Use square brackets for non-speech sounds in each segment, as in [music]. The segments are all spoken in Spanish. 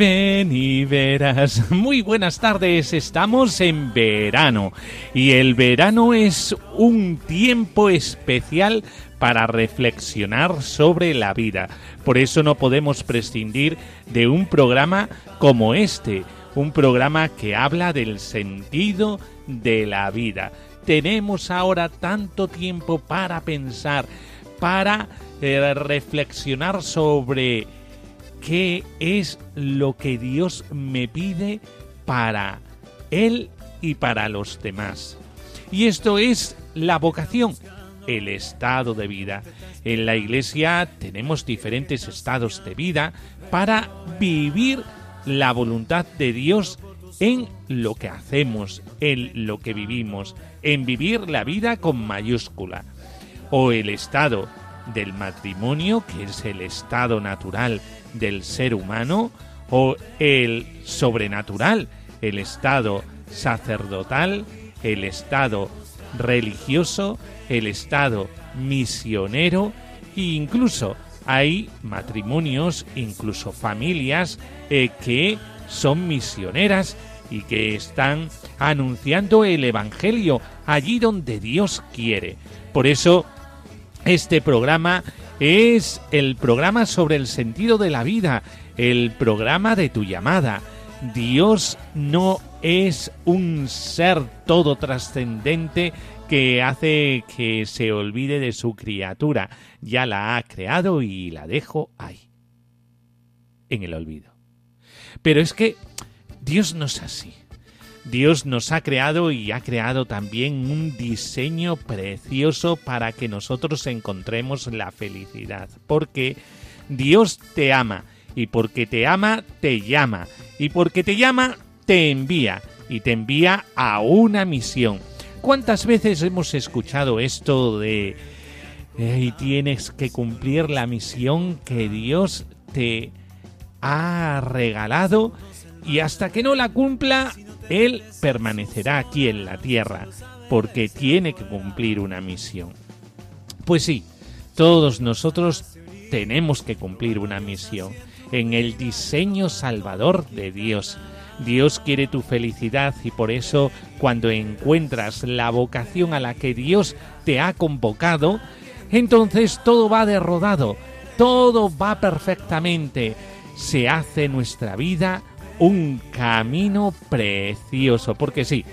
ven y verás. [laughs] Muy buenas tardes, estamos en verano y el verano es un tiempo especial para reflexionar sobre la vida. Por eso no podemos prescindir de un programa como este, un programa que habla del sentido de la vida. Tenemos ahora tanto tiempo para pensar, para eh, reflexionar sobre qué es lo que Dios me pide para Él y para los demás. Y esto es la vocación, el estado de vida. En la iglesia tenemos diferentes estados de vida para vivir la voluntad de Dios en lo que hacemos, en lo que vivimos, en vivir la vida con mayúscula. O el estado del matrimonio, que es el estado natural del ser humano, o el sobrenatural, el estado sacerdotal, el estado religioso, el estado misionero e incluso hay matrimonios, incluso familias eh, que son misioneras y que están anunciando el Evangelio allí donde Dios quiere. Por eso este programa es el programa sobre el sentido de la vida, el programa de tu llamada. Dios no es un ser todo trascendente que hace que se olvide de su criatura. Ya la ha creado y la dejo ahí, en el olvido. Pero es que Dios no es así. Dios nos ha creado y ha creado también un diseño precioso para que nosotros encontremos la felicidad. Porque Dios te ama y porque te ama te llama y porque te llama te envía y te envía a una misión. ¿Cuántas veces hemos escuchado esto de y tienes que cumplir la misión que Dios te ha regalado y hasta que no la cumpla él permanecerá aquí en la tierra porque tiene que cumplir una misión. Pues sí, todos nosotros tenemos que cumplir una misión en el diseño salvador de Dios. Dios quiere tu felicidad y por eso cuando encuentras la vocación a la que Dios te ha convocado, entonces todo va de rodado, todo va perfectamente, se hace nuestra vida un camino precioso, porque sí,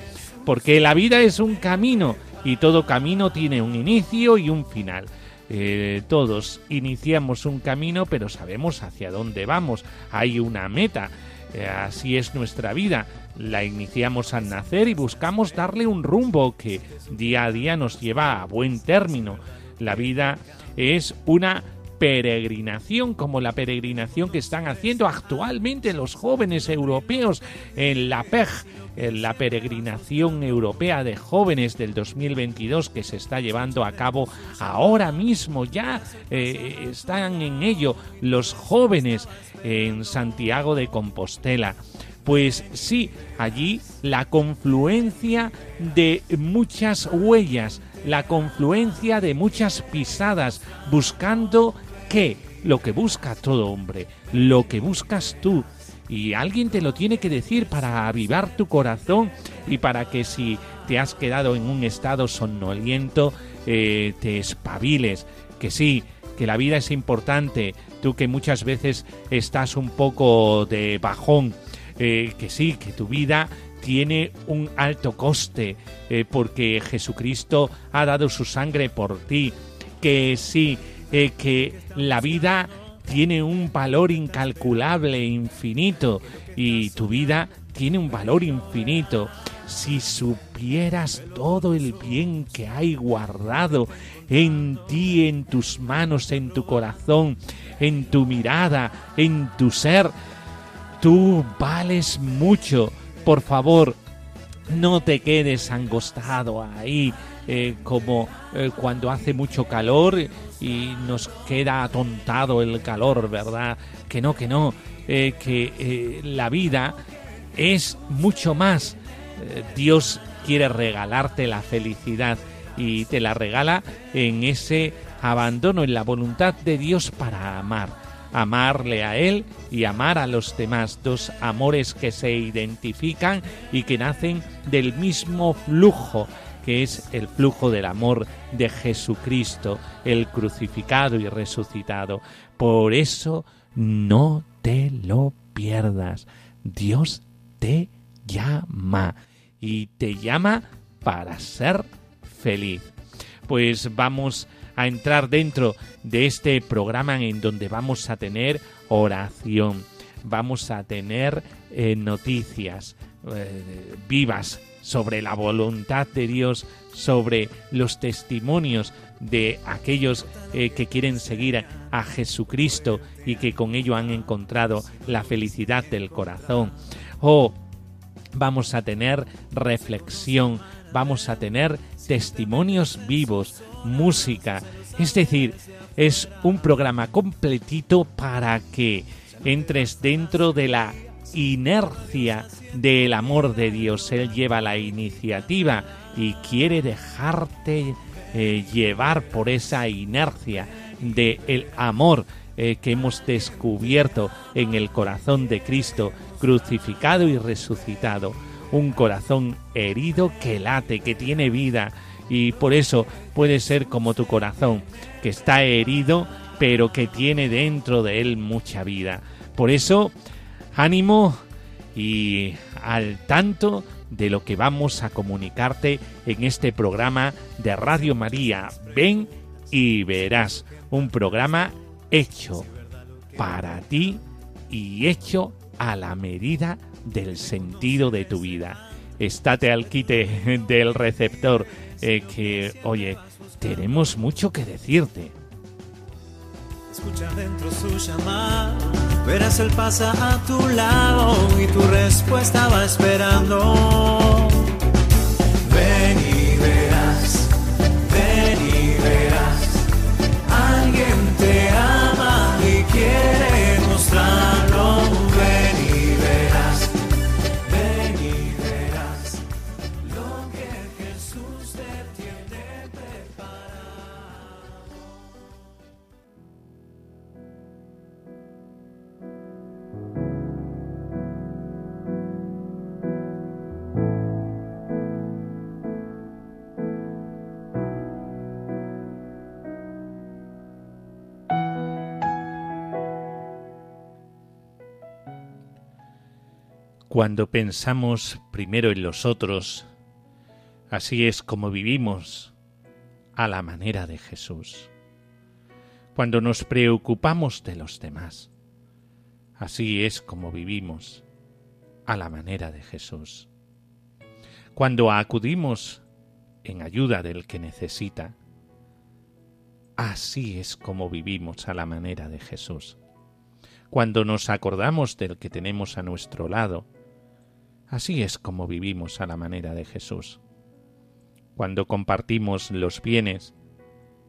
porque la vida es un camino y todo camino tiene un inicio y un final. Eh, todos iniciamos un camino, pero sabemos hacia dónde vamos. Hay una meta. Eh, así es nuestra vida. La iniciamos al nacer y buscamos darle un rumbo que día a día nos lleva a buen término. La vida es una peregrinación como la peregrinación que están haciendo actualmente los jóvenes europeos en la PEG, en la peregrinación europea de jóvenes del 2022 que se está llevando a cabo ahora mismo. Ya eh, están en ello los jóvenes en Santiago de Compostela. Pues sí, allí la confluencia de muchas huellas, la confluencia de muchas pisadas, buscando ¿Qué? Lo que busca todo hombre, lo que buscas tú. Y alguien te lo tiene que decir para avivar tu corazón y para que si te has quedado en un estado somnoliento, eh, te espabiles. Que sí, que la vida es importante. Tú que muchas veces estás un poco de bajón, eh, que sí, que tu vida tiene un alto coste eh, porque Jesucristo ha dado su sangre por ti, que sí, eh, que la vida tiene un valor incalculable, infinito, y tu vida tiene un valor infinito. Si supieras todo el bien que hay guardado en ti, en tus manos, en tu corazón, en tu mirada, en tu ser, tú vales mucho. Por favor, no te quedes angostado ahí eh, como eh, cuando hace mucho calor y nos queda atontado el calor, ¿verdad? Que no, que no, eh, que la vida es mucho más. Dios quiere regalarte la felicidad y te la regala en ese abandono, en la voluntad de Dios para amar. Amarle a Él y amar a los demás, dos amores que se identifican y que nacen del mismo flujo que es el flujo del amor de Jesucristo, el crucificado y resucitado. Por eso no te lo pierdas. Dios te llama y te llama para ser feliz. Pues vamos a entrar dentro de este programa en donde vamos a tener oración, vamos a tener eh, noticias eh, vivas sobre la voluntad de Dios, sobre los testimonios de aquellos eh, que quieren seguir a Jesucristo y que con ello han encontrado la felicidad del corazón. O vamos a tener reflexión, vamos a tener testimonios vivos, música. Es decir, es un programa completito para que entres dentro de la inercia del amor de Dios. Él lleva la iniciativa y quiere dejarte eh, llevar por esa inercia del el amor eh, que hemos descubierto en el corazón de Cristo crucificado y resucitado. Un corazón herido que late, que tiene vida y por eso puede ser como tu corazón, que está herido pero que tiene dentro de él mucha vida. Por eso ánimo y al tanto de lo que vamos a comunicarte en este programa de Radio María. Ven y verás un programa hecho para ti y hecho a la medida del sentido de tu vida. Estate al quite del receptor eh, que, oye, tenemos mucho que decirte. Escucha dentro su llamada, verás él pasa a tu lado y tu respuesta va esperando. Cuando pensamos primero en los otros, así es como vivimos a la manera de Jesús. Cuando nos preocupamos de los demás, así es como vivimos a la manera de Jesús. Cuando acudimos en ayuda del que necesita, así es como vivimos a la manera de Jesús. Cuando nos acordamos del que tenemos a nuestro lado, Así es como vivimos a la manera de Jesús. Cuando compartimos los bienes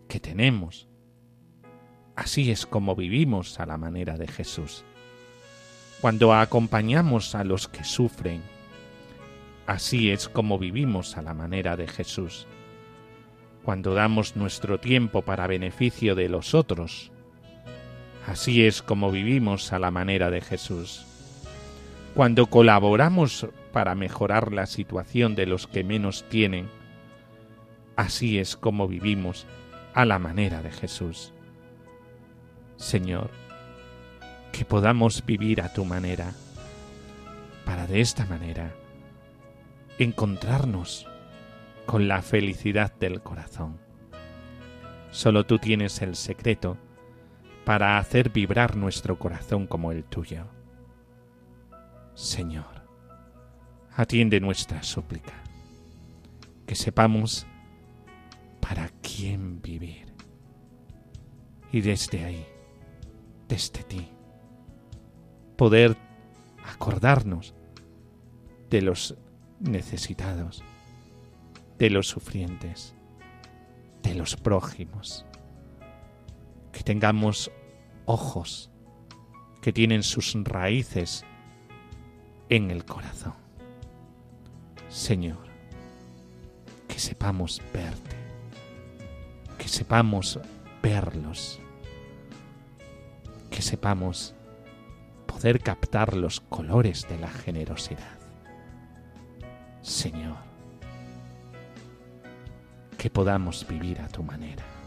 que tenemos, así es como vivimos a la manera de Jesús. Cuando acompañamos a los que sufren, así es como vivimos a la manera de Jesús. Cuando damos nuestro tiempo para beneficio de los otros, así es como vivimos a la manera de Jesús cuando colaboramos para mejorar la situación de los que menos tienen, así es como vivimos a la manera de Jesús. Señor, que podamos vivir a tu manera, para de esta manera encontrarnos con la felicidad del corazón. Solo tú tienes el secreto para hacer vibrar nuestro corazón como el tuyo. Señor, atiende nuestra súplica, que sepamos para quién vivir. Y desde ahí, desde ti, poder acordarnos de los necesitados, de los sufrientes, de los prójimos. Que tengamos ojos que tienen sus raíces en el corazón. Señor, que sepamos verte, que sepamos verlos, que sepamos poder captar los colores de la generosidad. Señor, que podamos vivir a tu manera.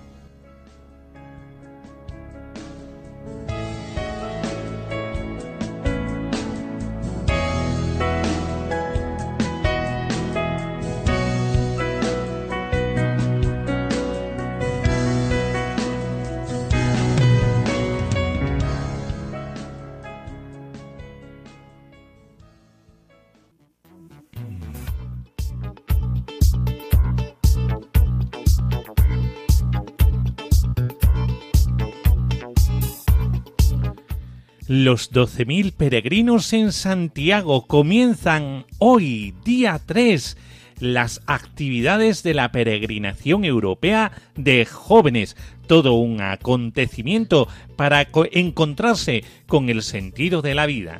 Los 12.000 peregrinos en Santiago comienzan hoy, día 3, las actividades de la peregrinación europea de jóvenes. Todo un acontecimiento para encontrarse con el sentido de la vida.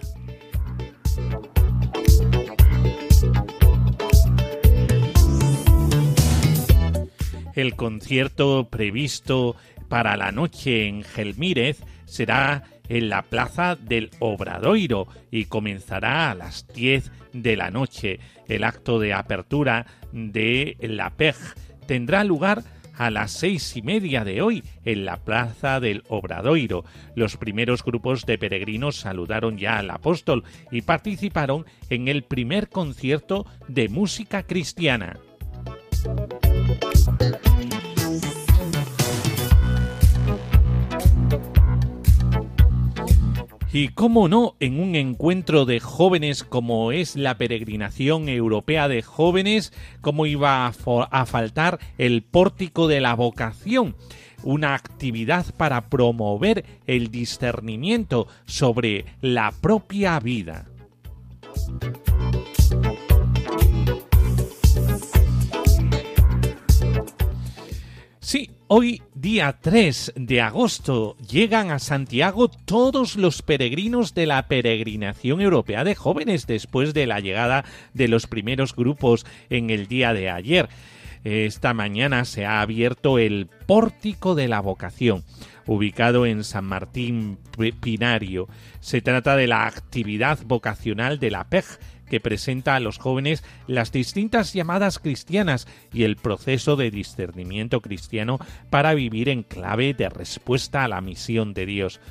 El concierto previsto para la noche en Gelmírez será en la plaza del Obradoiro y comenzará a las 10 de la noche. El acto de apertura de la PEG tendrá lugar a las seis y media de hoy en la plaza del Obradoiro. Los primeros grupos de peregrinos saludaron ya al apóstol y participaron en el primer concierto de música cristiana. Y cómo no, en un encuentro de jóvenes como es la peregrinación europea de jóvenes, cómo iba a, faltar el pórtico de la vocación una actividad para promover el discernimiento sobre la propia vida. Hoy día 3 de agosto llegan a Santiago todos los peregrinos de la peregrinación europea de jóvenes después de la llegada de los primeros grupos en el día de ayer. Esta mañana se ha abierto el Pórtico de la Vocación, ubicado en San Martín Pinario. Se trata de la actividad vocacional de la PEG que presenta a los jóvenes las distintas llamadas cristianas y el proceso de discernimiento cristiano para vivir en clave de respuesta a la misión de Dios.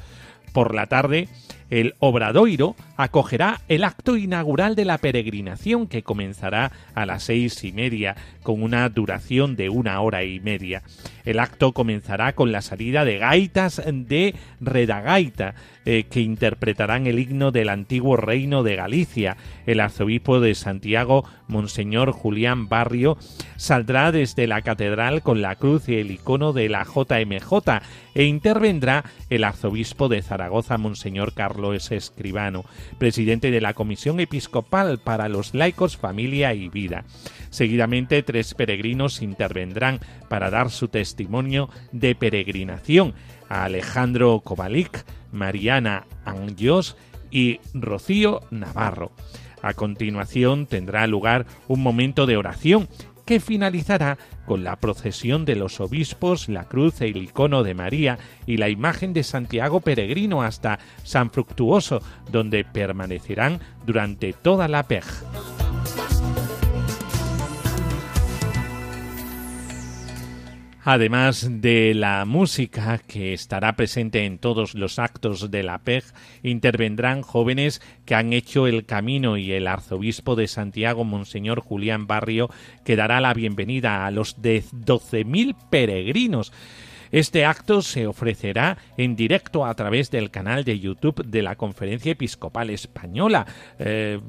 Por la tarde, el Obradoiro acogerá el acto inaugural de la peregrinación que comenzará a las seis y media con una duración de una hora y media. El acto comenzará con la salida de gaitas de Redagaita eh, que interpretarán el himno del antiguo reino de Galicia. El arzobispo de Santiago, Monseñor Julián Barrio, saldrá desde la catedral con la cruz y el icono de la JMJ e intervendrá el arzobispo de Zaragoza, Monseñor Carlos Escribano, presidente de la Comisión Episcopal para los Laicos, Familia y Vida. Seguidamente, tres peregrinos intervendrán para dar su testimonio de peregrinación a Alejandro Kovalik, Mariana Angios y Rocío Navarro. A continuación tendrá lugar un momento de oración que finalizará con la procesión de los obispos, la cruz, el icono de María y la imagen de Santiago Peregrino hasta San Fructuoso, donde permanecerán durante toda la PEG. Además de la música que estará presente en todos los actos de la PEG, intervendrán jóvenes que han hecho el camino y el arzobispo de Santiago, Monseñor Julián Barrio, que dará la bienvenida a los de 12.000 peregrinos. Este acto se ofrecerá en directo a través del canal de YouTube de la Conferencia Episcopal Española. Eh,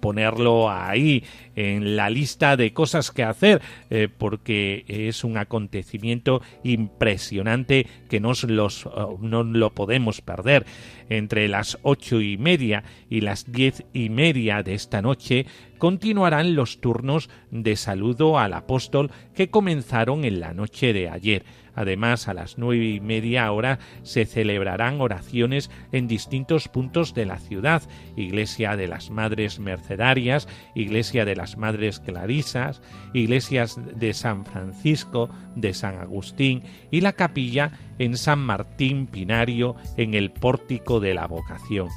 ponerlo ahí en la lista de cosas que hacer eh, porque es un acontecimiento impresionante que no, los, oh, no lo podemos perder. Entre las ocho y media y las diez y media de esta noche continuarán los turnos de saludo al apóstol que comenzaron en la noche de ayer. Además, a las nueve y media hora se celebrarán oraciones en distintos puntos de la ciudad, Iglesia de las Madres Mercedarias, Iglesia de las Madres Clarisas, Iglesias de San Francisco, de San Agustín y la capilla en San Martín Pinario en el pórtico de la vocación.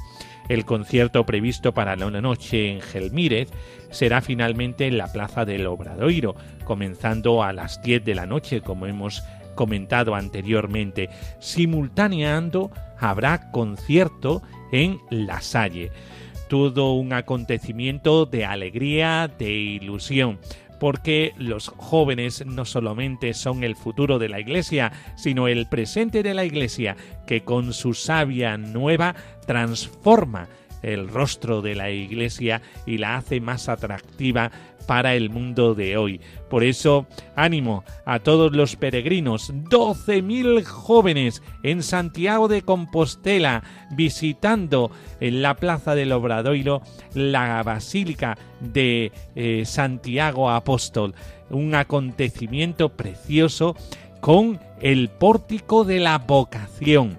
El concierto previsto para la noche en Gelmírez será finalmente en la Plaza del Obradoiro, comenzando a las 10 de la noche, como hemos comentado anteriormente. Simultaneando habrá concierto en La Salle. Todo un acontecimiento de alegría, de ilusión porque los jóvenes no solamente son el futuro de la Iglesia, sino el presente de la Iglesia, que con su savia nueva transforma el rostro de la Iglesia y la hace más atractiva para el mundo de hoy. Por eso, ánimo a todos los peregrinos, 12.000 jóvenes en Santiago de Compostela, visitando en la Plaza del Obradoiro la Basílica de eh, Santiago Apóstol. Un acontecimiento precioso con el pórtico de la vocación,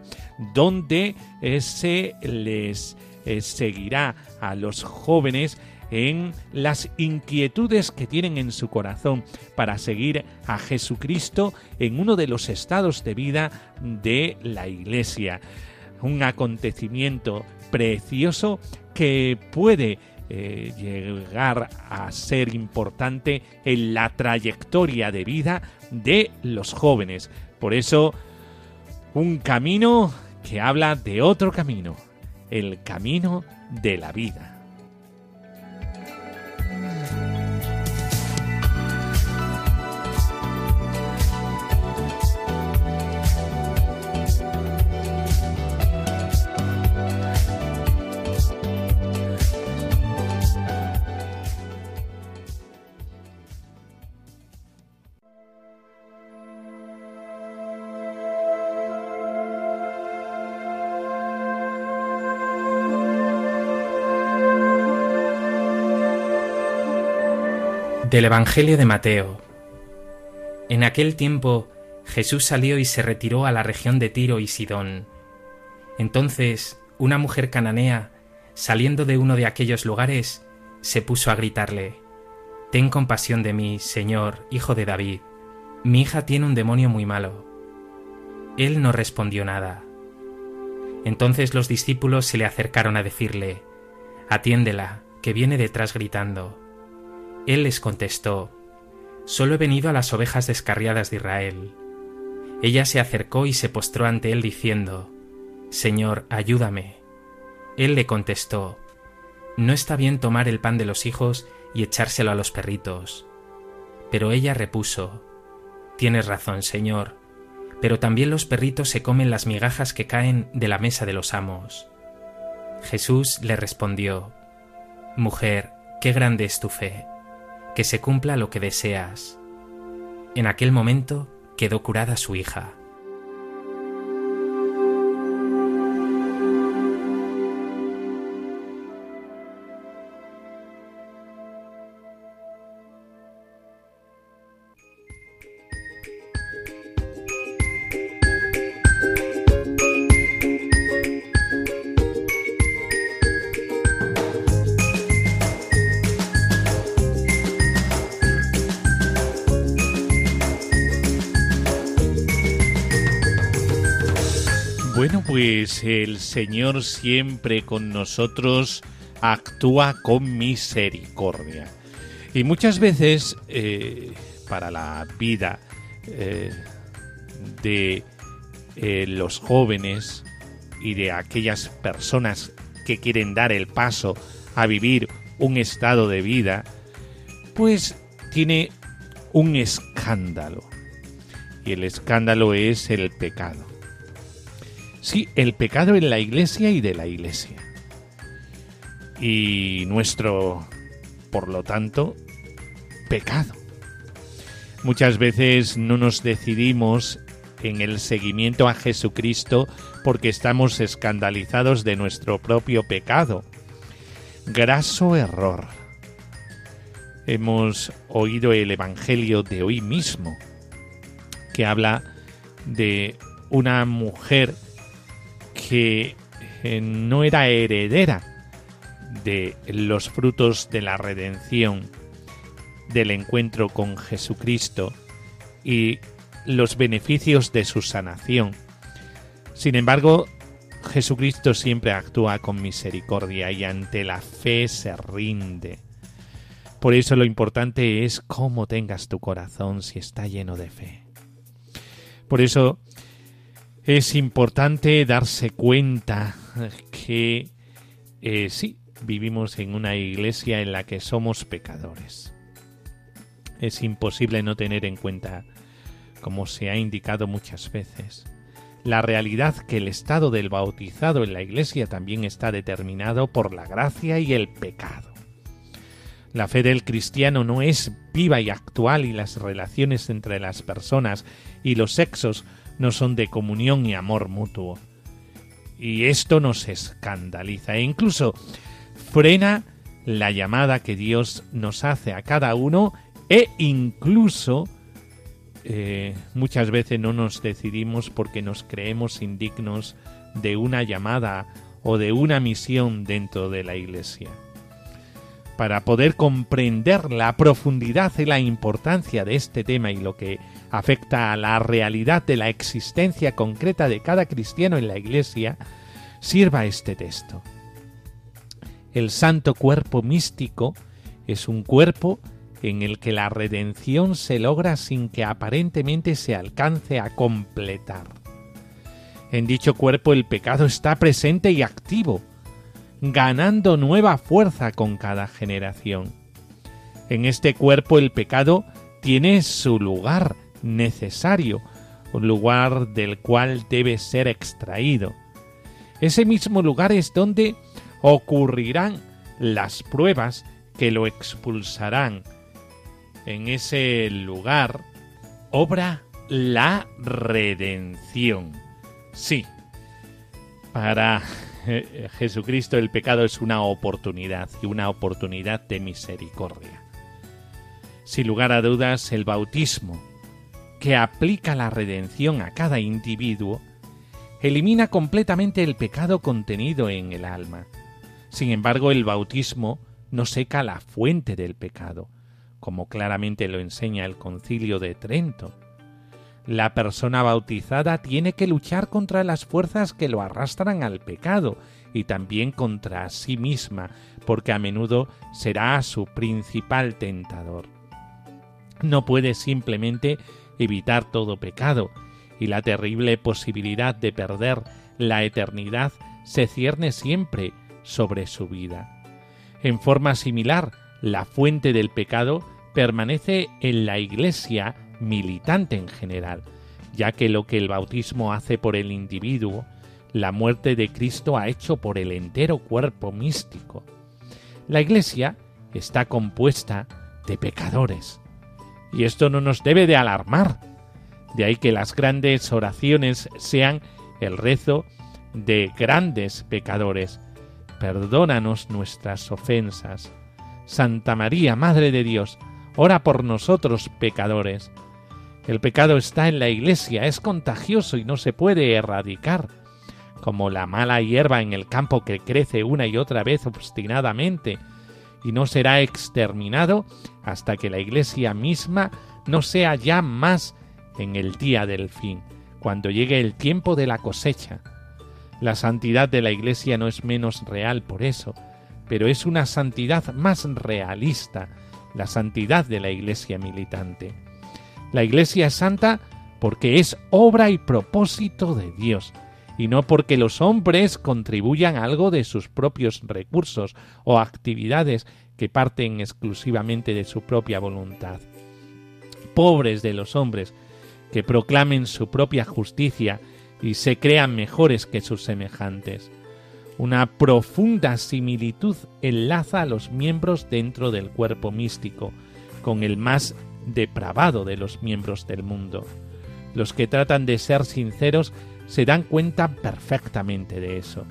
donde eh, se les eh, seguirá a los jóvenes en las inquietudes que tienen en su corazón para seguir a Jesucristo en uno de los estados de vida de la Iglesia. Un acontecimiento precioso que puede eh, llegar a ser importante en la trayectoria de vida de los jóvenes. Por eso, un camino que habla de otro camino, el camino de la vida. Del Evangelio de Mateo. En aquel tiempo Jesús salió y se retiró a la región de Tiro y Sidón. Entonces una mujer cananea, saliendo de uno de aquellos lugares, se puso a gritarle, Ten compasión de mí, Señor, hijo de David. Mi hija tiene un demonio muy malo. Él no respondió nada. Entonces los discípulos se le acercaron a decirle, Atiéndela, que viene detrás gritando. Él les contestó, Solo he venido a las ovejas descarriadas de Israel. Ella se acercó y se postró ante él diciendo, Señor, ayúdame. Él le contestó, No está bien tomar el pan de los hijos y echárselo a los perritos. Pero ella repuso, Tienes razón, Señor, pero también los perritos se comen las migajas que caen de la mesa de los amos. Jesús le respondió, Mujer, qué grande es tu fe que se cumpla lo que deseas. En aquel momento quedó curada su hija. El Señor siempre con nosotros actúa con misericordia. Y muchas veces eh, para la vida eh, de eh, los jóvenes y de aquellas personas que quieren dar el paso a vivir un estado de vida, pues tiene un escándalo. Y el escándalo es el pecado. Sí, el pecado en la iglesia y de la iglesia. Y nuestro, por lo tanto, pecado. Muchas veces no nos decidimos en el seguimiento a Jesucristo porque estamos escandalizados de nuestro propio pecado. Graso error. Hemos oído el Evangelio de hoy mismo, que habla de una mujer que eh, no era heredera de los frutos de la redención, del encuentro con Jesucristo y los beneficios de su sanación. Sin embargo, Jesucristo siempre actúa con misericordia y ante la fe se rinde. Por eso lo importante es cómo tengas tu corazón si está lleno de fe. Por eso es importante darse cuenta que eh, sí, vivimos en una iglesia en la que somos pecadores. Es imposible no tener en cuenta, como se ha indicado muchas veces, la realidad que el estado del bautizado en la iglesia también está determinado por la gracia y el pecado. La fe del cristiano no es viva y actual y las relaciones entre las personas y los sexos no son de comunión y amor mutuo. Y esto nos escandaliza e incluso frena la llamada que Dios nos hace a cada uno e incluso eh, muchas veces no nos decidimos porque nos creemos indignos de una llamada o de una misión dentro de la Iglesia para poder comprender la profundidad y la importancia de este tema y lo que afecta a la realidad de la existencia concreta de cada cristiano en la Iglesia, sirva este texto. El santo cuerpo místico es un cuerpo en el que la redención se logra sin que aparentemente se alcance a completar. En dicho cuerpo el pecado está presente y activo, ganando nueva fuerza con cada generación. En este cuerpo el pecado tiene su lugar necesario, un lugar del cual debe ser extraído. Ese mismo lugar es donde ocurrirán las pruebas que lo expulsarán. En ese lugar obra la redención. Sí, para Jesucristo el pecado es una oportunidad y una oportunidad de misericordia. Sin lugar a dudas, el bautismo, que aplica la redención a cada individuo, elimina completamente el pecado contenido en el alma. Sin embargo, el bautismo no seca la fuente del pecado, como claramente lo enseña el concilio de Trento. La persona bautizada tiene que luchar contra las fuerzas que lo arrastran al pecado y también contra sí misma, porque a menudo será su principal tentador. No puede simplemente evitar todo pecado, y la terrible posibilidad de perder la eternidad se cierne siempre sobre su vida. En forma similar, la fuente del pecado permanece en la Iglesia militante en general, ya que lo que el bautismo hace por el individuo, la muerte de Cristo ha hecho por el entero cuerpo místico. La Iglesia está compuesta de pecadores, y esto no nos debe de alarmar. De ahí que las grandes oraciones sean el rezo de grandes pecadores. Perdónanos nuestras ofensas. Santa María, Madre de Dios, ora por nosotros pecadores el pecado está en la iglesia, es contagioso y no se puede erradicar, como la mala hierba en el campo que crece una y otra vez obstinadamente, y no será exterminado hasta que la iglesia misma no sea ya más en el día del fin, cuando llegue el tiempo de la cosecha. La santidad de la iglesia no es menos real por eso, pero es una santidad más realista, la santidad de la iglesia militante. La Iglesia es santa porque es obra y propósito de Dios, y no porque los hombres contribuyan algo de sus propios recursos o actividades que parten exclusivamente de su propia voluntad. Pobres de los hombres que proclamen su propia justicia y se crean mejores que sus semejantes. Una profunda similitud enlaza a los miembros dentro del cuerpo místico con el más depravado de los miembros del mundo. Los que tratan de ser sinceros se dan cuenta perfectamente de eso.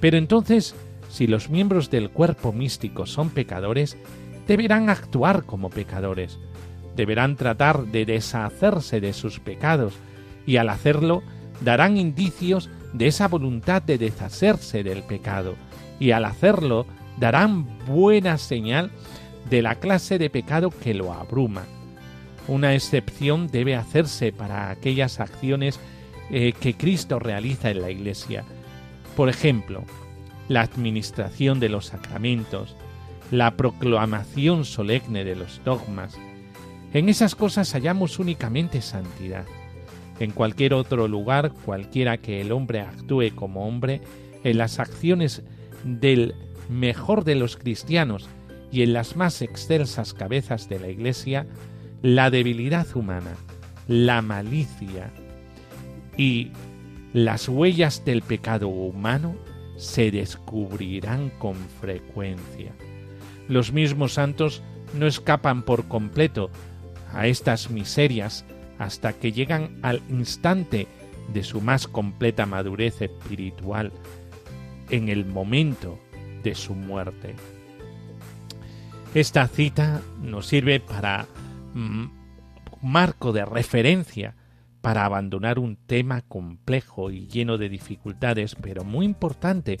Pero entonces, si los miembros del cuerpo místico son pecadores, deberán actuar como pecadores, deberán tratar de deshacerse de sus pecados, y al hacerlo darán indicios de esa voluntad de deshacerse del pecado, y al hacerlo darán buena señal de la clase de pecado que lo abruma. Una excepción debe hacerse para aquellas acciones eh, que Cristo realiza en la Iglesia. Por ejemplo, la administración de los sacramentos, la proclamación solemne de los dogmas. En esas cosas hallamos únicamente santidad. En cualquier otro lugar, cualquiera que el hombre actúe como hombre, en las acciones del mejor de los cristianos y en las más excelsas cabezas de la Iglesia, la debilidad humana, la malicia, y las huellas del pecado humano se descubrirán con frecuencia. Los mismos santos no escapan por completo a estas miserias hasta que llegan al instante de su más completa madurez espiritual, en el momento de su muerte. Esta cita nos sirve para marco de referencia para abandonar un tema complejo y lleno de dificultades, pero muy importante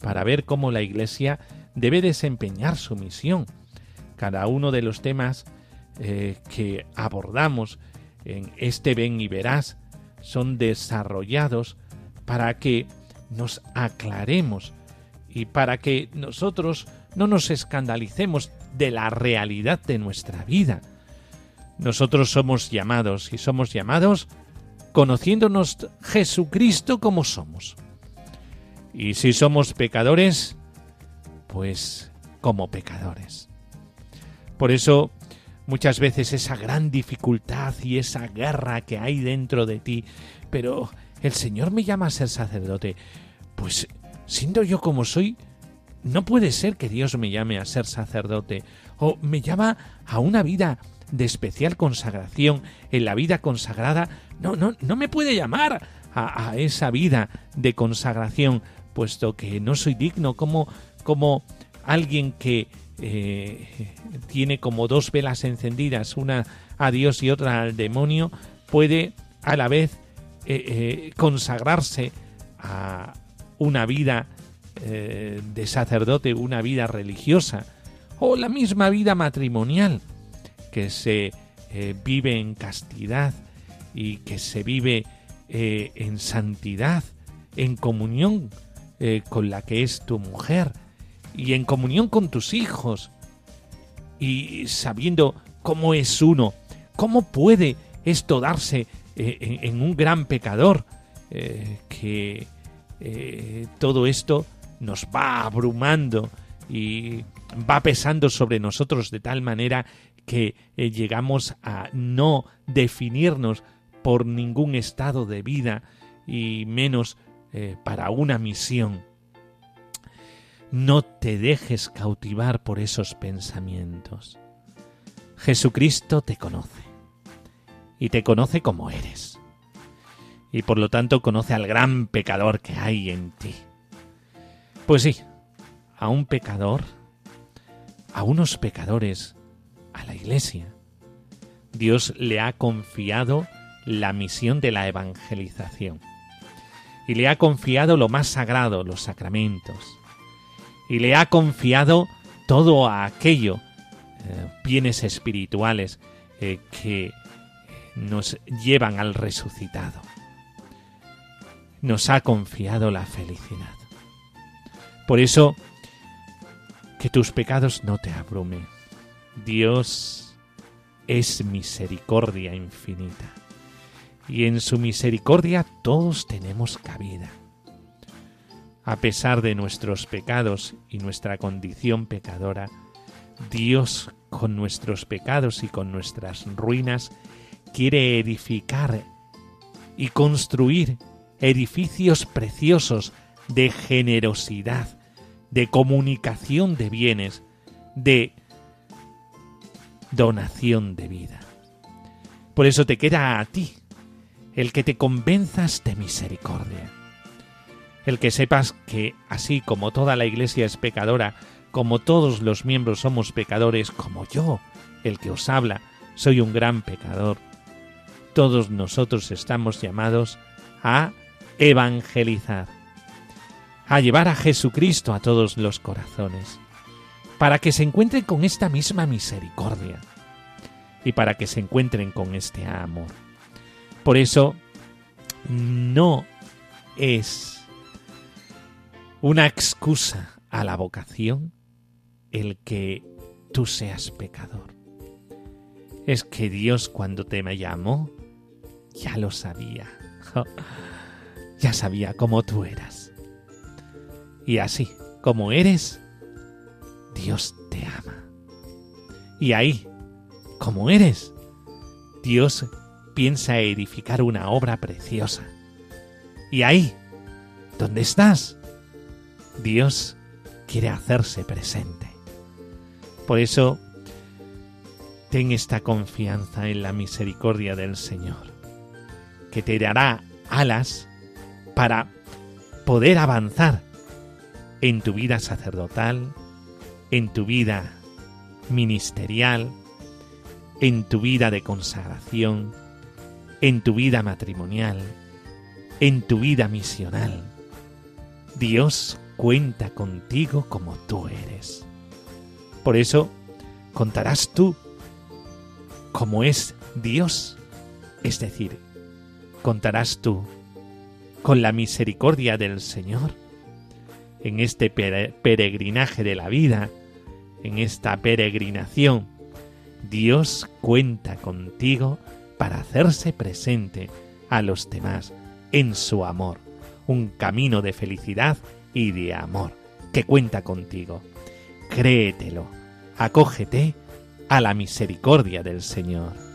para ver cómo la Iglesia debe desempeñar su misión. Cada uno de los temas eh, que abordamos en este ven y verás son desarrollados para que nos aclaremos y para que nosotros no nos escandalicemos de la realidad de nuestra vida. Nosotros somos llamados y somos llamados conociéndonos Jesucristo como somos. Y si somos pecadores, pues como pecadores. Por eso, muchas veces esa gran dificultad y esa guerra que hay dentro de ti, pero el Señor me llama a ser sacerdote, pues siendo yo como soy, no puede ser que Dios me llame a ser sacerdote, o me llama a una vida de especial consagración en la vida consagrada, no, no, no me puede llamar a, esa vida de consagración, puesto que no soy digno. Como, como alguien que eh, tiene como dos velas encendidas, una a Dios y otra al demonio, puede a la vez eh, eh, consagrarse a una vida de sacerdote, una vida religiosa, o la misma vida matrimonial que se eh, vive en castidad y que se vive eh, en santidad, en comunión eh, con la que es tu mujer y en comunión con tus hijos y sabiendo cómo es uno, cómo puede esto darse en, un gran pecador que todo esto nos va abrumando y va pesando sobre nosotros de tal manera que eh, llegamos a no definirnos por ningún estado de vida y menos eh, para una misión. No te dejes cautivar por esos pensamientos. Jesucristo te conoce y te conoce como eres. Y por lo tanto conoce al gran pecador que hay en ti. Pues sí, a un pecador, a unos pecadores a la Iglesia. Dios le ha confiado la misión de la evangelización. Y le ha confiado lo más sagrado, los sacramentos. Y le ha confiado todo aquello, eh, bienes espirituales eh, que nos llevan al resucitado. Nos ha confiado la felicidad. Por eso, que tus pecados no te abrumen. Dios es misericordia infinita. Y en su misericordia todos tenemos cabida. A pesar de nuestros pecados y nuestra condición pecadora, Dios con nuestros pecados y con nuestras ruinas quiere edificar y construir edificios preciosos de generosidad, de comunicación de bienes, de donación de vida. Por eso te queda a ti el que te convenzas de misericordia, el que sepas que así como toda la iglesia es pecadora, como todos los miembros somos pecadores, como yo, el que os habla, soy un gran pecador, todos nosotros estamos llamados a evangelizar, a llevar a Jesucristo a todos los corazones, para que se encuentren con esta misma misericordia y para que se encuentren con este amor. Por eso, no es una excusa a la vocación el que tú seas pecador. Es que Dios cuando te me llamó, ya lo sabía. [laughs] ya sabía cómo tú eras. Y así, como eres, Dios te ama. Y ahí, como eres, Dios piensa edificar una obra preciosa. Y ahí, donde estás, Dios quiere hacerse presente. Por eso, ten esta confianza en la misericordia del Señor, que te dará alas para poder avanzar en tu vida sacerdotal, en tu vida ministerial, en tu vida de consagración, en tu vida matrimonial, en tu vida misional. Dios cuenta contigo como tú eres. Por eso contarás tú como es Dios, es decir, contarás tú con la misericordia del Señor en este peregrinaje de la vida, en esta peregrinación. Dios cuenta contigo para hacerse presente a los demás en su amor, un camino de felicidad y de amor que cuenta contigo. Créetelo, acógete a la misericordia del Señor.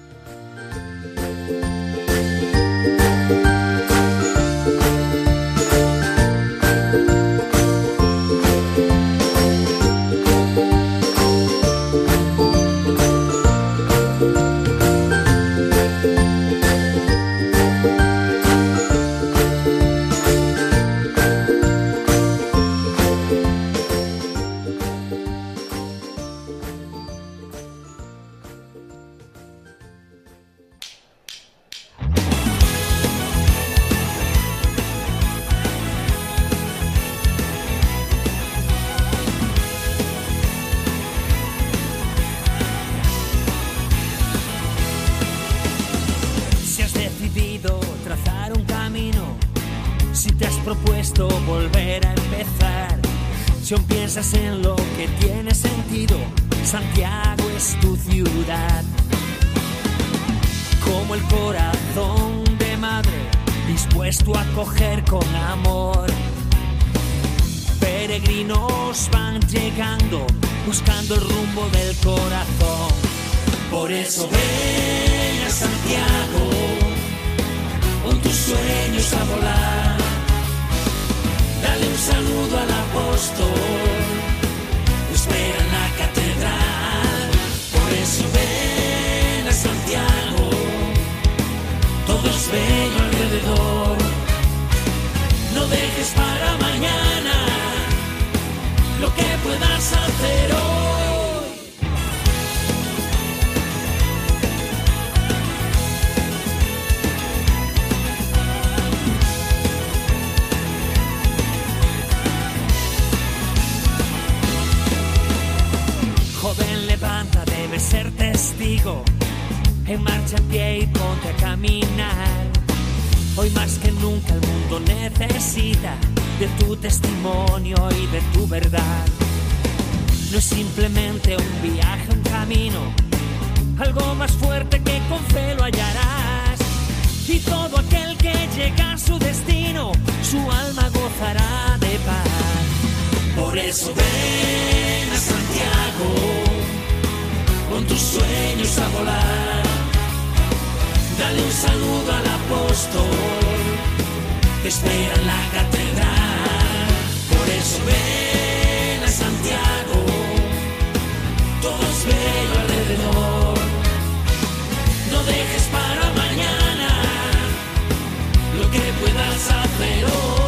Buscando el rumbo del corazón. Por eso ven a Santiago, con tus sueños a volar. Dale un saludo al apóstol espera en la catedral. Por eso ven a Santiago, todo es bello alrededor. No dejes para mañana lo que puedas hacer En marcha en pie y ponte a caminar. Hoy más que nunca el mundo necesita de tu testimonio y de tu verdad. No es simplemente un viaje, un camino, algo más fuerte que con fe lo hallarás. Y todo aquel que llega a su destino, su alma gozará de paz. Por eso ven a Santiago, con tus sueños a volar. Dale un saludo al apóstol, que espera en la catedral. Por eso ven a Santiago, todo es alrededor. No dejes para mañana lo que puedas hacer hoy.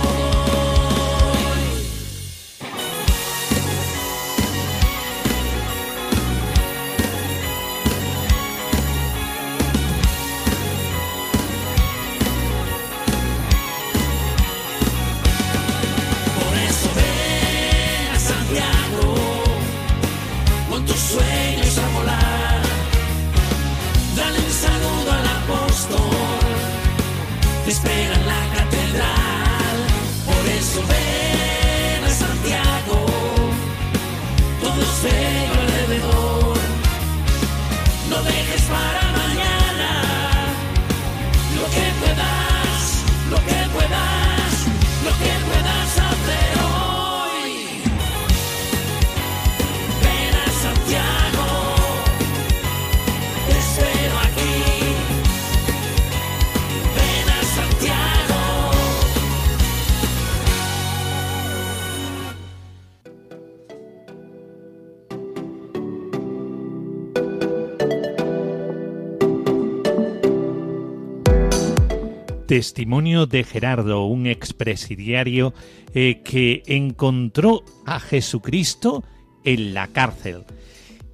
Testimonio de Gerardo, un expresidiario eh, que encontró a Jesucristo en la cárcel.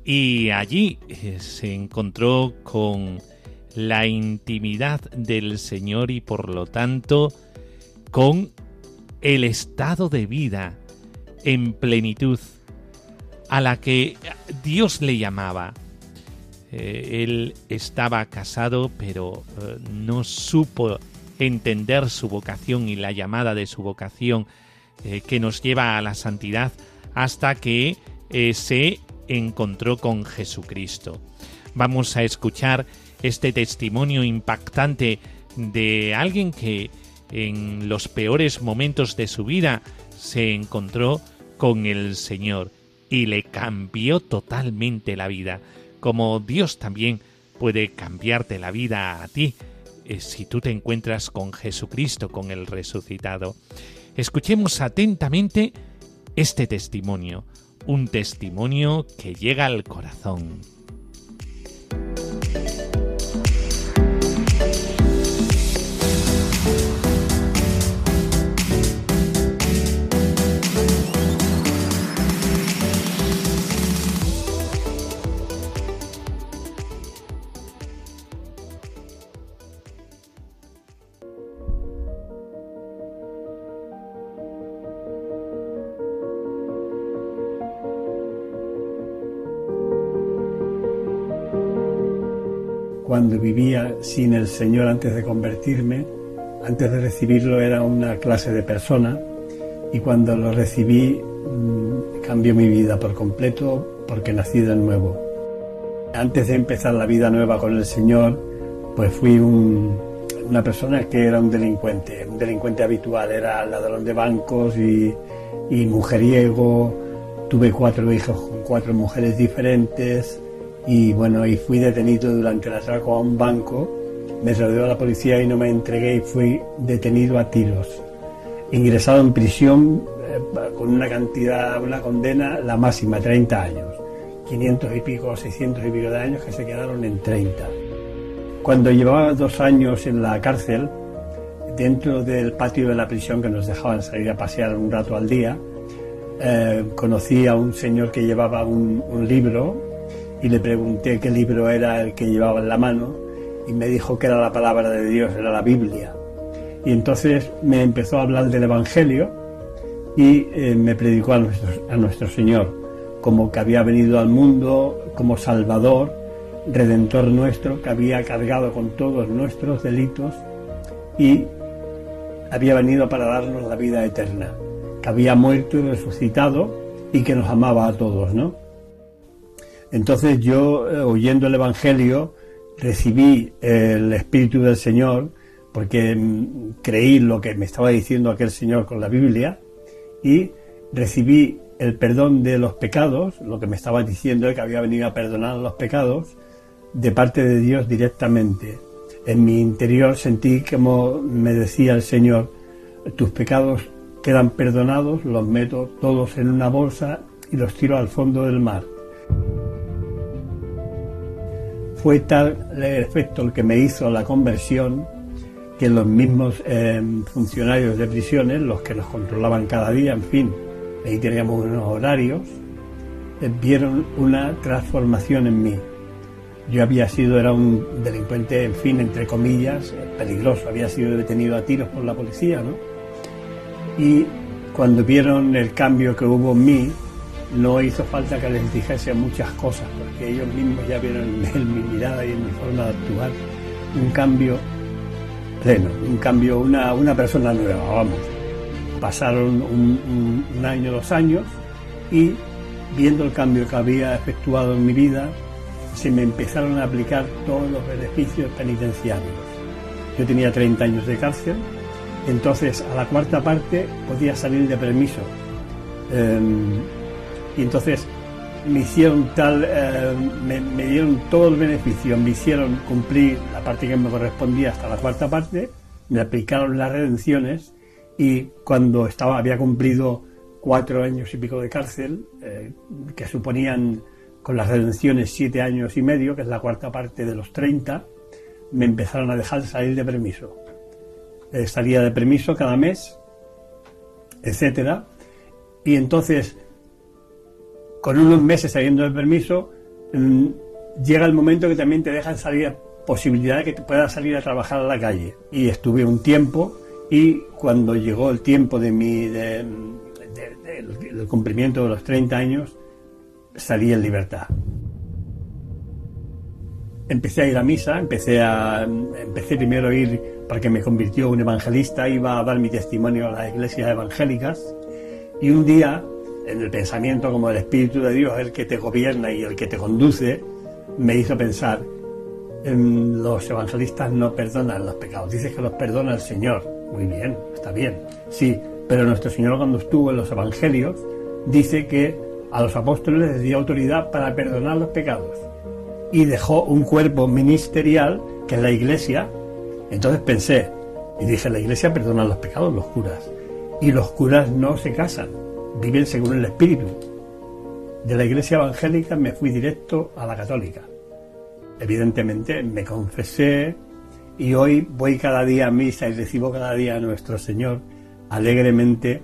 Y allí eh, se encontró con la intimidad del Señor y por lo tanto con el estado de vida en plenitud a la que Dios le llamaba. Eh, él estaba casado, pero no supo entender su vocación y la llamada de su vocación eh, que nos lleva a la santidad hasta que eh, se encontró con Jesucristo. Vamos a escuchar este testimonio impactante de alguien que en los peores momentos de su vida se encontró con el Señor y le cambió totalmente la vida, como Dios también puede cambiarte la vida a ti eh, si tú te encuentras con Jesucristo, con el resucitado. Escuchemos atentamente este testimonio, un testimonio que llega al corazón. Cuando vivía sin el Señor antes de convertirme. Antes de recibirlo era una clase de persona y cuando lo recibí mm, cambió mi vida por completo porque nací de nuevo. Antes de empezar la vida nueva con el Señor, pues fui un- una persona que era un delincuente, un delincuente habitual, era ladrón de bancos y, y mujeriego. Tuve cuatro hijos con cuatro mujeres diferentes y bueno, y fui detenido durante el atraco a un banco. Me rodeó la policía y no me entregué y fui detenido a tiros. Ingresado en prisión eh, con una cantidad, una condena, la máxima, 30 años. 500 y pico, 600 y pico de años que se quedaron en 30. Cuando llevaba dos años en la cárcel, dentro del patio de la prisión que nos dejaban salir a pasear un rato al día, eh, conocí a un señor que llevaba un, un libro y le pregunté qué libro era el que llevaba en la mano y me dijo que era la palabra de Dios, era la Biblia. Y entonces me empezó a hablar del Evangelio y eh, me predicó a nuestro, a nuestro Señor como que había venido al mundo como Salvador, Redentor nuestro, que había cargado con todos nuestros delitos y había venido para darnos la vida eterna, que había muerto y resucitado y que nos amaba a todos, ¿no? Entonces yo, eh, oyendo el Evangelio, recibí el Espíritu del Señor porque mm, creí lo que me estaba diciendo aquel Señor con la Biblia y recibí el perdón de los pecados, lo que me estaba diciendo es que había venido a perdonar los pecados de parte de Dios directamente. En mi interior sentí como me decía el Señor, tus pecados quedan perdonados, los meto todos en una bolsa y los tiro al fondo del mar. Fue tal el efecto el que me hizo la conversión que los mismos eh, funcionarios de prisiones, los que nos controlaban cada día, en fin, ahí teníamos unos horarios, eh, vieron una transformación en mí. Yo había sido, era un delincuente, en fin, entre comillas, peligroso, había sido detenido a tiros por la policía, ¿no? Y cuando vieron el cambio que hubo en mí, no hizo falta que les dijese muchas cosas, porque ellos mismos ya vieron [laughs] en mi mirada y en mi forma de actuar un cambio pleno, un cambio, una, una persona nueva, vamos. Pasaron un, año, dos años, y viendo el cambio que había efectuado en mi vida, se me empezaron a aplicar todos los beneficios penitenciarios. Yo tenía 30 años de cárcel, entonces a la cuarta parte podía salir de permiso. Em, y entonces me hicieron tal, em, me, dieron todo el beneficio, me hicieron cumplir la parte que me correspondía hasta la cuarta parte, me aplicaron las redenciones y cuando estaba, había cumplido cuatro años y pico de cárcel, eh, que suponían con las redenciones siete años y medio, que es la cuarta parte de los 30, me empezaron a dejar salir de permiso. Eh, salía de permiso cada mes, etcétera, y entonces, con unos meses saliendo de permiso, mm, llega el momento que también te dejan salir posibilidad de que puedas salir a trabajar a la calle. Y estuve un tiempo y cuando llegó el tiempo de mi del cumplimiento de los 30 años, salí en libertad. Empecé a ir a misa, empecé, a, empecé primero a ir porque me convirtió un evangelista, iba a dar mi testimonio a las iglesias evangélicas y un día, en el pensamiento como el Espíritu de Dios, el que te gobierna y el que te conduce, me hizo pensar, en los evangelistas no perdonan los pecados, dices que los perdona el Señor, muy bien, está bien, sí, pero nuestro Señor cuando estuvo en los evangelios dice que a los apóstoles les dio autoridad para perdonar los pecados y dejó un cuerpo ministerial que es la iglesia. Entonces pensé y dije, la iglesia perdona los pecados, los curas. Y los curas no se casan, viven según el espíritu. De la iglesia evangélica me fui directo a la católica. Evidentemente me confesé y hoy voy cada día a misa y recibo cada día a nuestro Señor alegremente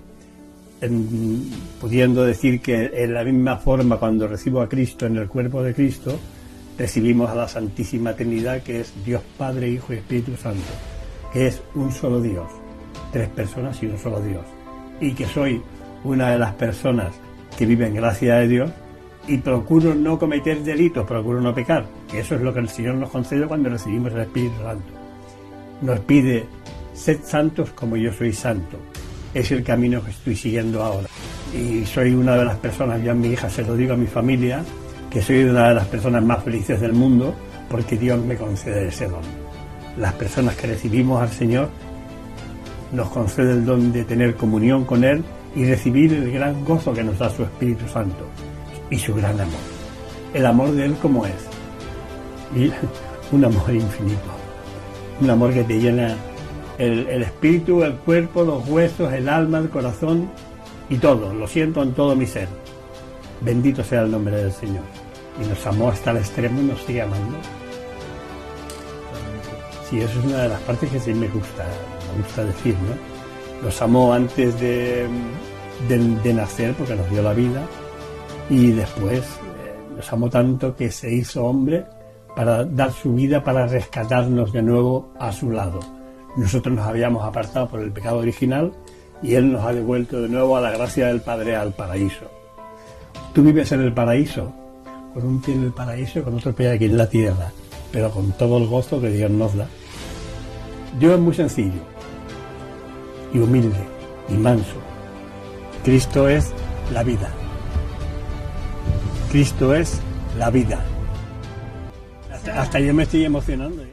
pudiendo decir que en la misma forma cuando recibo a Cristo en el cuerpo de Cristo, recibimos a la Santísima Trinidad que es Dios Padre, Hijo y Espíritu Santo, que es un solo Dios, tres personas y un solo Dios, y que soy una de las personas que viven gracia de Dios y procuro no cometer delitos, procuro no pecar, que eso es lo que el Señor nos concede cuando recibimos el Espíritu Santo. Nos pide, sed santos como yo soy santo es el camino que estoy siguiendo ahora. Y soy una de las personas, ya a mi hija se lo digo a mi familia, que soy una de las personas más felices del mundo porque Dios me concede ese don. Las personas que recibimos al Señor nos concede el don de tener comunión con Él y recibir el gran gozo que nos da su Espíritu Santo y su gran amor. El amor de Él como es. Y [laughs] un amor infinito. Un amor que te llena el, espíritu, el cuerpo, los huesos, el alma, el corazón y todo. Lo siento en todo mi ser. Bendito sea el nombre del Señor. Y nos amó hasta el extremo y nos sigue amando. Sí, eso es una de las partes que sí me gusta, me gusta decir, ¿no? Nos amó antes de, de, nacer porque nos dio la vida y después eh, nos amó tanto que se hizo hombre para dar su vida para rescatarnos de nuevo a su lado nosotros nos habíamos apartado por el pecado original y Él nos ha devuelto de nuevo a la gracia del Padre al paraíso. Tú vives en el paraíso, con un pie en el paraíso y con otro pie aquí en la tierra, pero con todo el gozo que Dios nos da. Dios es muy sencillo y humilde y manso. Cristo es la vida. Cristo es la vida. Hasta, hasta yo me estoy emocionando.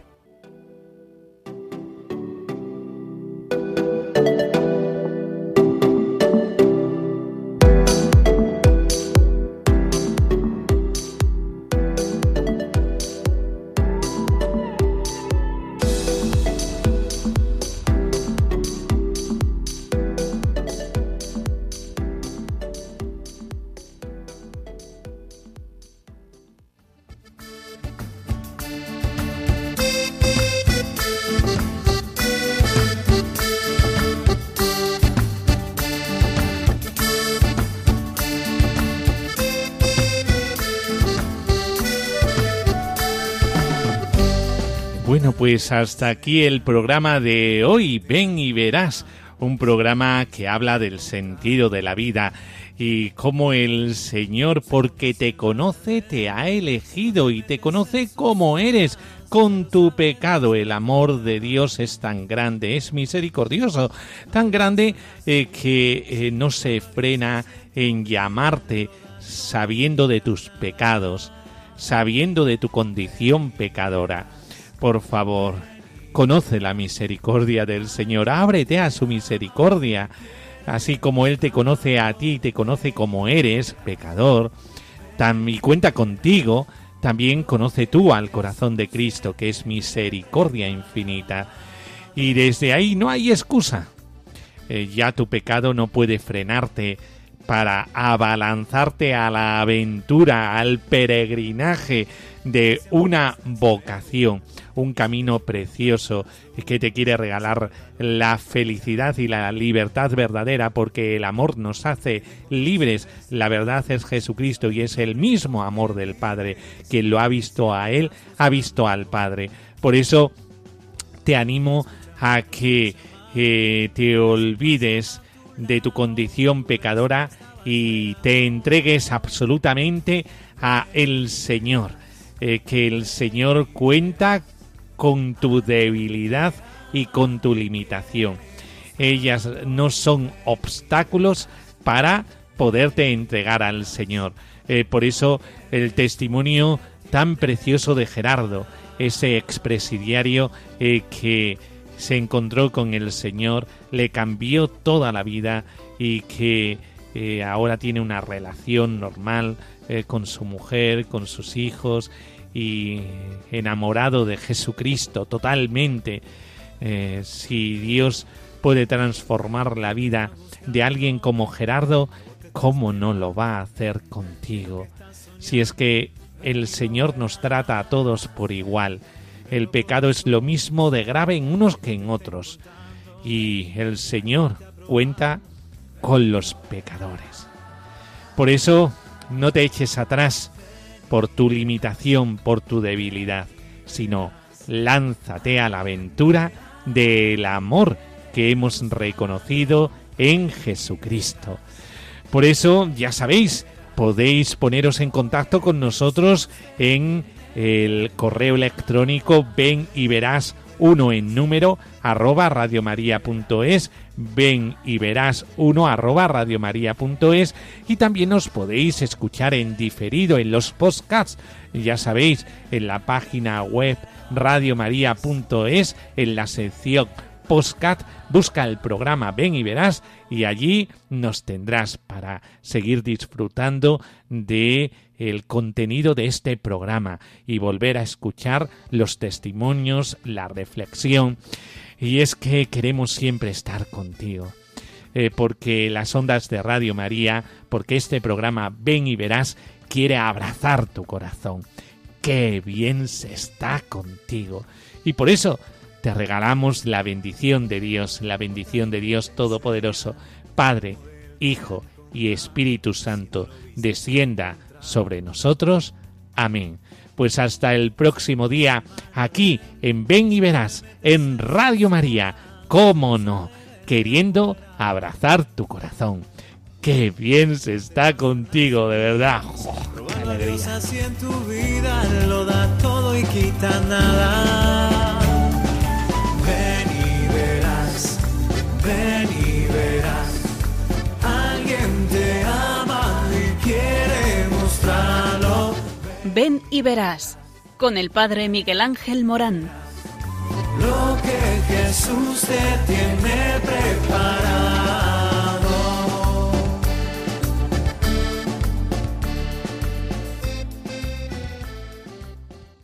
Bueno, pues hasta aquí el programa de hoy. Ven y verás. Un programa que habla del sentido de la vida y cómo el Señor, porque te conoce, te ha elegido y te conoce como eres. Con tu pecado el amor de Dios es tan grande, es misericordioso, tan grande eh, que eh, no se frena en llamarte sabiendo de tus pecados, sabiendo de tu condición pecadora por favor, conoce la misericordia del Señor, ábrete a su misericordia, así como Él te conoce a ti, te conoce como eres, pecador, y cuenta contigo, también conoce tú al corazón de Cristo, que es misericordia infinita. Y desde ahí no hay excusa. Eh, ya tu pecado no puede frenarte para abalanzarte a la aventura, al peregrinaje de una vocación un camino precioso que te quiere regalar la felicidad y la libertad verdadera porque el amor nos hace libres. La verdad es Jesucristo y es el mismo amor del Padre. Quien lo ha visto a Él, ha visto al Padre. Por eso te animo a que eh, te olvides de tu condición pecadora y te entregues absolutamente a el Señor. Eh, que el Señor cuenta con tu debilidad y con tu limitación. Ellas no son obstáculos para poderte entregar al Señor. Eh, por eso el testimonio tan precioso de Gerardo, ese expresidiario eh, que se encontró con el Señor, le cambió toda la vida y que ahora tiene una relación normal con su mujer, con sus hijos y enamorado de Jesucristo totalmente, eh, si Dios puede transformar la vida de alguien como Gerardo, ¿cómo no lo va a hacer contigo? Si es que el Señor nos trata a todos por igual. El pecado es lo mismo de grave en unos que en otros. Y el Señor cuenta con los pecadores. Por eso, no te eches atrás, por tu limitación, por tu debilidad, sino lánzate a la aventura del amor que hemos reconocido en Jesucristo. Por eso, ya sabéis, podéis poneros en contacto con nosotros en el correo electrónico ven y verás uno en número arroba radiomaria.es, ven y verás uno arroba radiomaria.es y también os podéis escuchar en diferido en los podcasts, ya sabéis, en la página web radiomaria.es, en la sección postcat, busca el programa Ven y Verás y allí nos tendrás para seguir disfrutando de el contenido de este programa y volver a escuchar los testimonios, la reflexión. Y es que queremos siempre estar contigo. Eh, porque las ondas de Radio María, porque este programa Ven y Verás quiere abrazar tu corazón. Qué bien se está contigo. Y por eso te regalamos la bendición de Dios, la bendición de Dios Todopoderoso, Padre, Hijo y Espíritu Santo, descienda sobre nosotros. Amén. Pues hasta el próximo día, aquí en Ven y Verás, en Radio María, cómo no, queriendo abrazar tu corazón. Qué bien se está contigo, de verdad. en tu vida lo da todo y quita nada. Ven y verás, ven y verás. Alguien te ama y quiere Ven y verás con el Padre Miguel Ángel Morán. Lo que Jesús te tiene preparado.